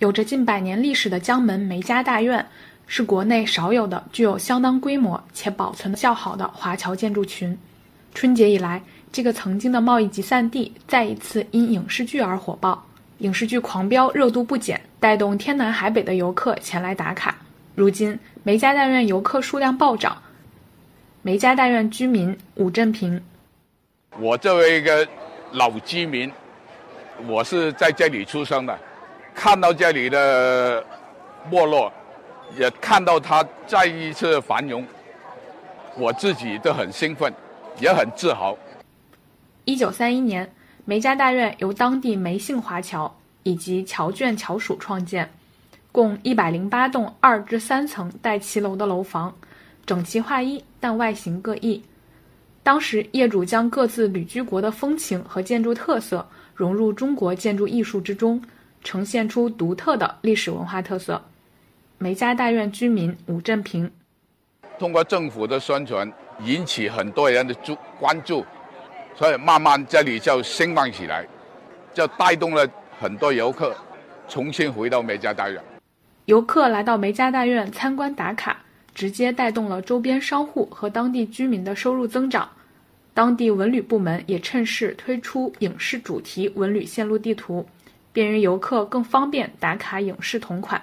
有着近百年历史的江门梅家大院，是国内少有的具有相当规模且保存较好的华侨建筑群。春节以来，这个曾经的贸易集散地再一次因影视剧而火爆，影视剧狂飙热度不减，带动天南海北的游客前来打卡。如今，梅家大院游客数量暴涨。梅家大院居民武振平，我作为一个老居民，我是在这里出生的，看到这里的没落，也看到它再一次繁荣，我自己都很兴奋，也很自豪。一九三一年，梅家大院由当地梅姓华侨以及侨眷侨属创建，共一百零八栋二至三层带骑楼的楼房。整齐划一，但外形各异。当时业主将各自旅居国的风情和建筑特色融入中国建筑艺术之中，呈现出独特的历史文化特色。梅家大院居民吴振平，通过政府的宣传，引起很多人的注关注，所以慢慢这里就兴旺起来，就带动了很多游客重新回到梅家大院。游客来到梅家大院参观打卡。直接带动了周边商户和当地居民的收入增长，当地文旅部门也趁势推出影视主题文旅线路地图，便于游客更方便打卡影视同款。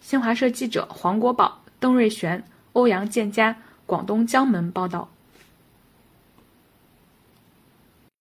新华社记者黄国宝、邓瑞璇、欧阳建佳，广东江门报道。